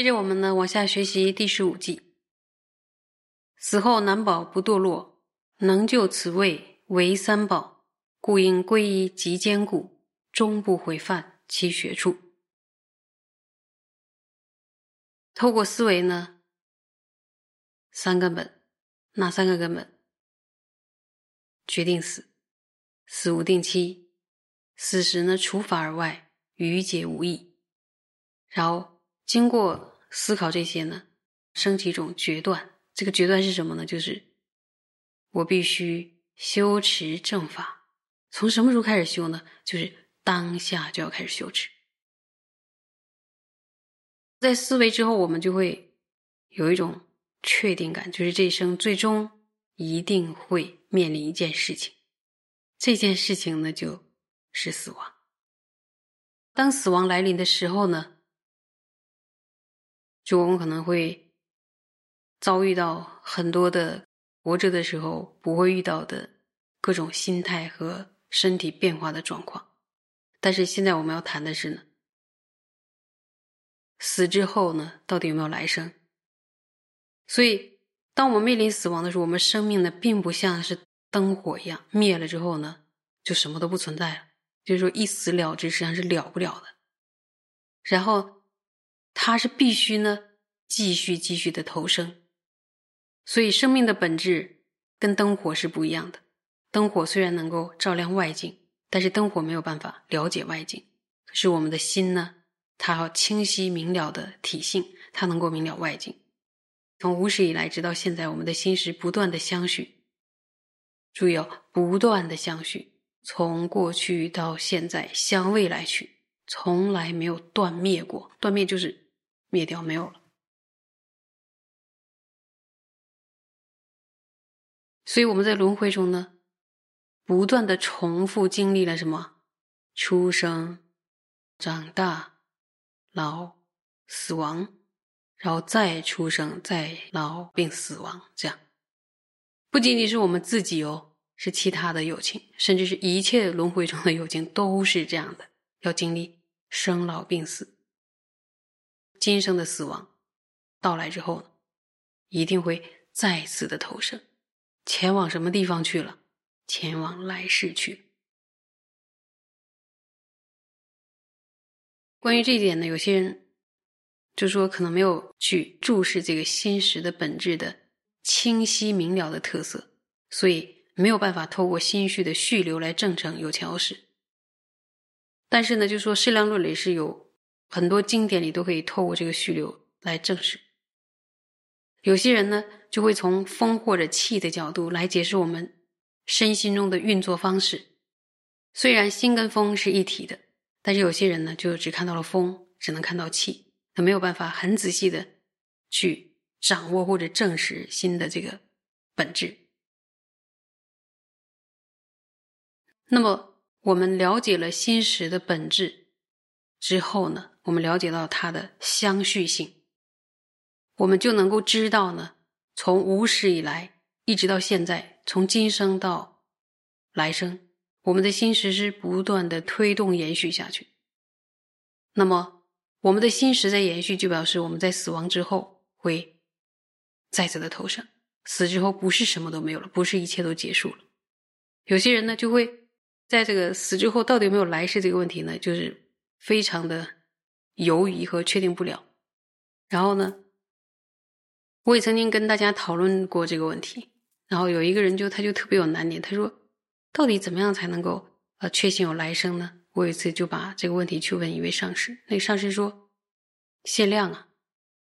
接着我们呢往下学习第十五计。死后难保不堕落，能就此位为三宝，故应皈依极坚固，终不毁犯其学处。透过思维呢，三根本，哪三个根本？决定死，死无定期，死时呢除法而外，余皆无益。然后经过思考这些呢，升起一种决断。这个决断是什么呢？就是我必须修持正法。从什么时候开始修呢？就是当下就要开始修持。在思维之后，我们就会有一种确定感，就是这一生最终一定会面临一件事情。这件事情呢，就是死亡。当死亡来临的时候呢？就我们可能会遭遇到很多的活着的时候不会遇到的各种心态和身体变化的状况，但是现在我们要谈的是呢，死之后呢，到底有没有来生？所以，当我们面临死亡的时候，我们生命呢，并不像是灯火一样灭了之后呢，就什么都不存在了，就是说一死了之，实际上是了不了的。然后。它是必须呢，继续继续的投生，所以生命的本质跟灯火是不一样的。灯火虽然能够照亮外境，但是灯火没有办法了解外境。可是我们的心呢，它要清晰明了的体性，它能够明了外境。从无始以来直到现在，我们的心是不断的相续。注意哦，不断的相续，从过去到现在，向未来去。从来没有断灭过，断灭就是灭掉，没有了。所以我们在轮回中呢，不断的重复经历了什么？出生、长大、老、死亡，然后再出生、再老并死亡，这样不仅仅是我们自己哦，是其他的友情，甚至是一切轮回中的友情都是这样的，要经历。生老病死，今生的死亡到来之后呢，一定会再次的投生，前往什么地方去了？前往来世去。关于这一点呢，有些人就说可能没有去注视这个心识的本质的清晰明了的特色，所以没有办法透过心绪的续流来证成有桥识。但是呢，就说《适量论》里是有很多经典里都可以透过这个序流来证实。有些人呢，就会从风或者气的角度来解释我们身心中的运作方式。虽然心跟风是一体的，但是有些人呢，就只看到了风，只能看到气，他没有办法很仔细的去掌握或者证实心的这个本质。那么。我们了解了心识的本质之后呢，我们了解到它的相续性，我们就能够知道呢，从无始以来一直到现在，从今生到来生，我们的心识是不断的推动延续下去。那么，我们的心识在延续，就表示我们在死亡之后会再次的投生。死之后不是什么都没有了，不是一切都结束了。有些人呢就会。在这个死之后到底有没有来世这个问题呢，就是非常的犹疑和确定不了。然后呢，我也曾经跟大家讨论过这个问题。然后有一个人就他就特别有难点，他说：“到底怎么样才能够呃确信有来生呢？”我有一次就把这个问题去问一位上师，那上师说：“限量啊，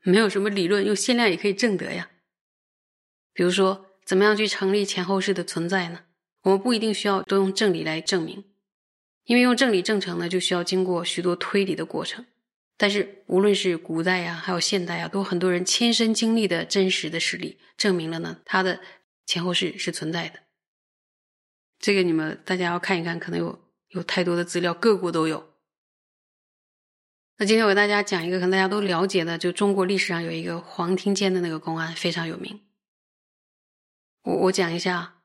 没有什么理论，用限量也可以证得呀。比如说，怎么样去成立前后世的存在呢？”我们不一定需要都用正理来证明，因为用正理证成呢，就需要经过许多推理的过程。但是无论是古代呀，还有现代啊，都很多人亲身经历的真实的实例，证明了呢，它的前后世是存在的。这个你们大家要看一看，可能有有太多的资料，各国都有。那今天我给大家讲一个可能大家都了解的，就中国历史上有一个黄庭坚的那个公案非常有名。我我讲一下。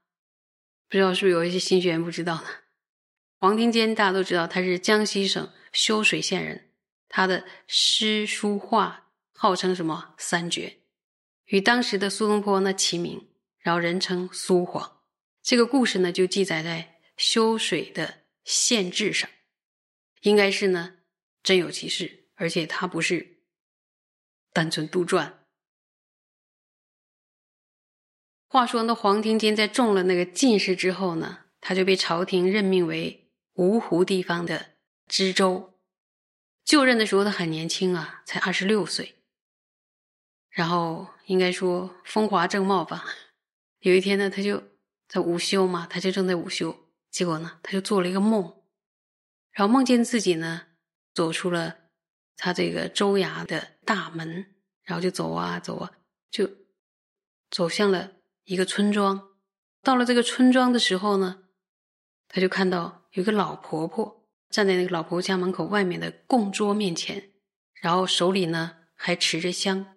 不知道是不是有一些新学员不知道呢？黄庭坚大家都知道，他是江西省修水县人，他的诗书画号称什么三绝，与当时的苏东坡呢齐名，然后人称苏黄。这个故事呢就记载在修水的县志上，应该是呢真有其事，而且他不是单纯杜撰。话说，那黄庭坚在中了那个进士之后呢，他就被朝廷任命为芜湖地方的知州。就任的时候，他很年轻啊，才二十六岁。然后应该说风华正茂吧。有一天呢，他就在午休嘛，他就正在午休，结果呢，他就做了一个梦，然后梦见自己呢走出了他这个州衙的大门，然后就走啊走啊，就走向了。一个村庄，到了这个村庄的时候呢，他就看到有个老婆婆站在那个老婆婆家门口外面的供桌面前，然后手里呢还持着香，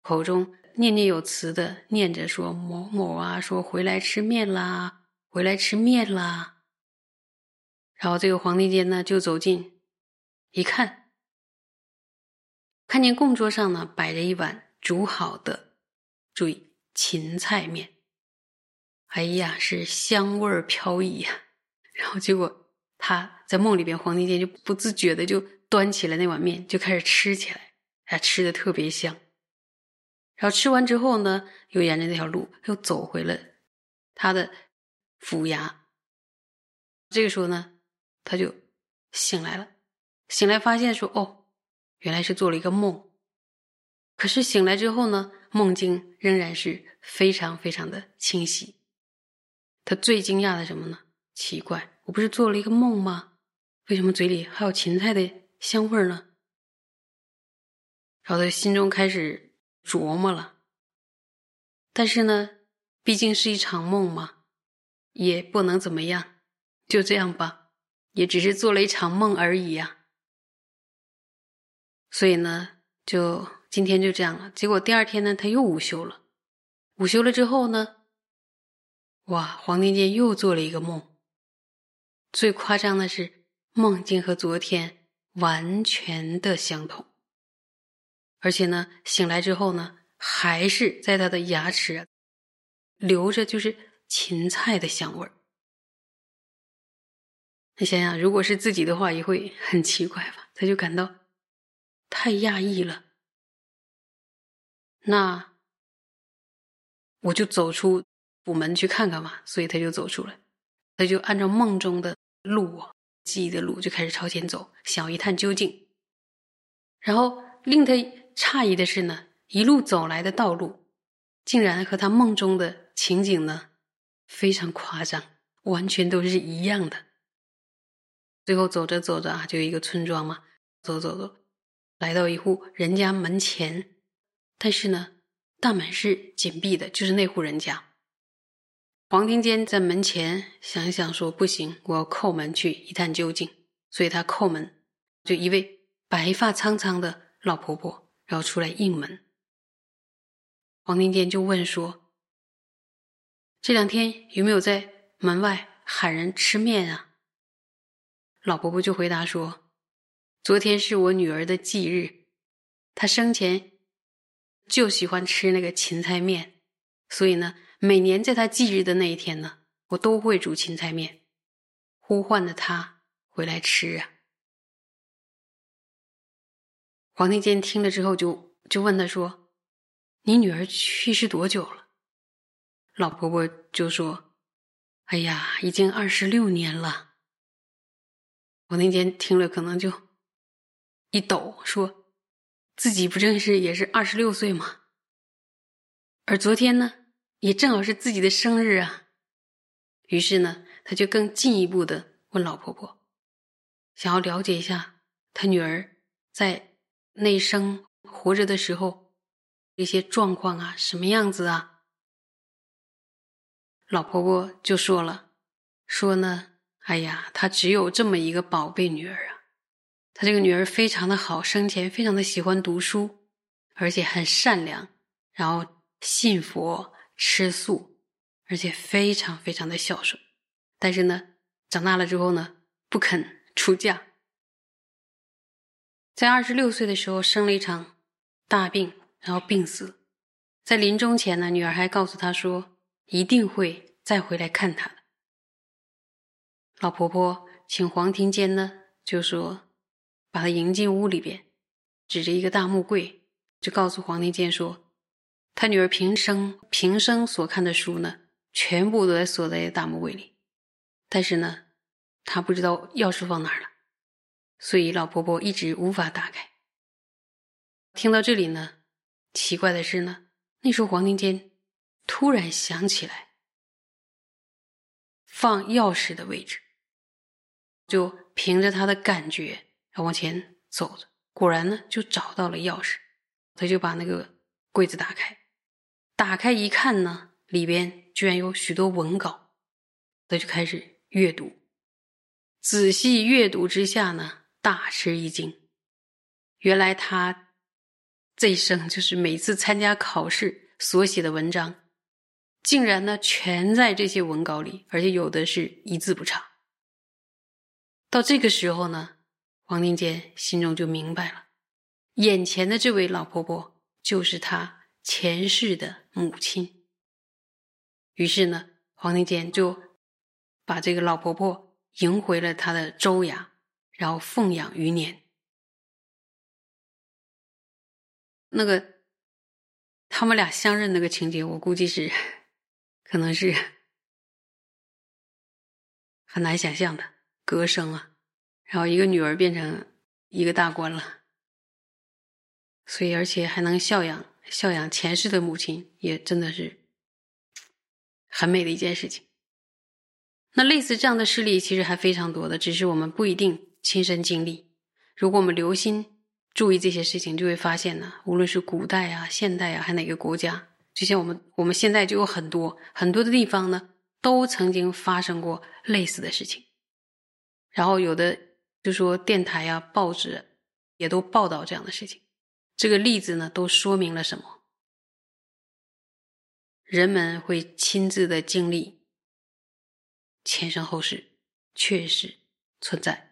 口中念念有词的念着说：“某某啊，说回来吃面啦，回来吃面啦。”然后这个皇帝间呢就走近一看，看见供桌上呢摆着一碗煮好的，注意。芹菜面，哎呀，是香味儿飘逸呀！然后结果他在梦里边，黄庭坚就不自觉的就端起了那碗面，就开始吃起来，哎，吃的特别香。然后吃完之后呢，又沿着那条路又走回了他的府衙。这个时候呢，他就醒来了，醒来发现说：“哦，原来是做了一个梦。”可是醒来之后呢？梦境仍然是非常非常的清晰。他最惊讶的什么呢？奇怪，我不是做了一个梦吗？为什么嘴里还有芹菜的香味呢？然后他心中开始琢磨了。但是呢，毕竟是一场梦嘛，也不能怎么样，就这样吧，也只是做了一场梦而已呀。所以呢，就。今天就这样了，结果第二天呢，他又午休了。午休了之后呢，哇，黄庭坚又做了一个梦。最夸张的是，梦境和昨天完全的相同，而且呢，醒来之后呢，还是在他的牙齿留着就是芹菜的香味儿。你想想，如果是自己的话，也会很奇怪吧？他就感到太压抑了。那我就走出府门去看看嘛，所以他就走出来，他就按照梦中的路，记忆的路就开始朝前走，想一探究竟。然后令他诧异的是呢，一路走来的道路，竟然和他梦中的情景呢非常夸张，完全都是一样的。最后走着走着啊，就一个村庄嘛，走走走，来到一户人家门前。但是呢，大门是紧闭的，就是那户人家。黄庭坚在门前想一想，说：“不行，我要叩门去一探究竟。”所以他叩门，就一位白发苍苍的老婆婆，然后出来应门。黄庭坚就问说：“这两天有没有在门外喊人吃面啊？”老婆婆就回答说：“昨天是我女儿的忌日，她生前。”就喜欢吃那个芹菜面，所以呢，每年在他忌日的那一天呢，我都会煮芹菜面，呼唤着他回来吃啊。黄庭坚听了之后，就就问他说：“你女儿去世多久了？”老婆婆就说：“哎呀，已经二十六年了。”黄庭坚听了，可能就一抖，说。自己不正是也是二十六岁吗？而昨天呢，也正好是自己的生日啊。于是呢，他就更进一步的问老婆婆，想要了解一下他女儿在那生活着的时候一些状况啊，什么样子啊？老婆婆就说了，说呢，哎呀，她只有这么一个宝贝女儿啊。他这个女儿非常的好，生前非常的喜欢读书，而且很善良，然后信佛吃素，而且非常非常的孝顺。但是呢，长大了之后呢，不肯出嫁，在二十六岁的时候生了一场大病，然后病死。在临终前呢，女儿还告诉他说，一定会再回来看他的。老婆婆请黄庭坚呢，就说把他迎进屋里边，指着一个大木柜，就告诉黄庭坚说，他女儿平生平生所看的书呢，全部都在锁在大木柜里，但是呢，他不知道钥匙放哪儿了，所以老婆婆一直无法打开。听到这里呢，奇怪的是呢，那时候黄庭坚突然想起来放钥匙的位置。就凭着他的感觉，他往前走着，果然呢，就找到了钥匙。他就把那个柜子打开，打开一看呢，里边居然有许多文稿。他就开始阅读，仔细阅读之下呢，大吃一惊。原来他这一生就是每次参加考试所写的文章，竟然呢全在这些文稿里，而且有的是一字不差。到这个时候呢，黄庭坚心中就明白了，眼前的这位老婆婆就是他前世的母亲。于是呢，黄庭坚就把这个老婆婆迎回了他的州衙，然后奉养余年。那个他们俩相认那个情节，我估计是可能是很难想象的。歌声啊，然后一个女儿变成一个大官了，所以而且还能孝养孝养前世的母亲，也真的是很美的一件事情。那类似这样的事例其实还非常多的，只是我们不一定亲身经历。如果我们留心注意这些事情，就会发现呢，无论是古代啊、现代啊，还哪个国家，就像我们我们现在就有很多很多的地方呢，都曾经发生过类似的事情。然后有的就说电台呀、报纸也都报道这样的事情，这个例子呢都说明了什么？人们会亲自的经历前生后世，确实存在。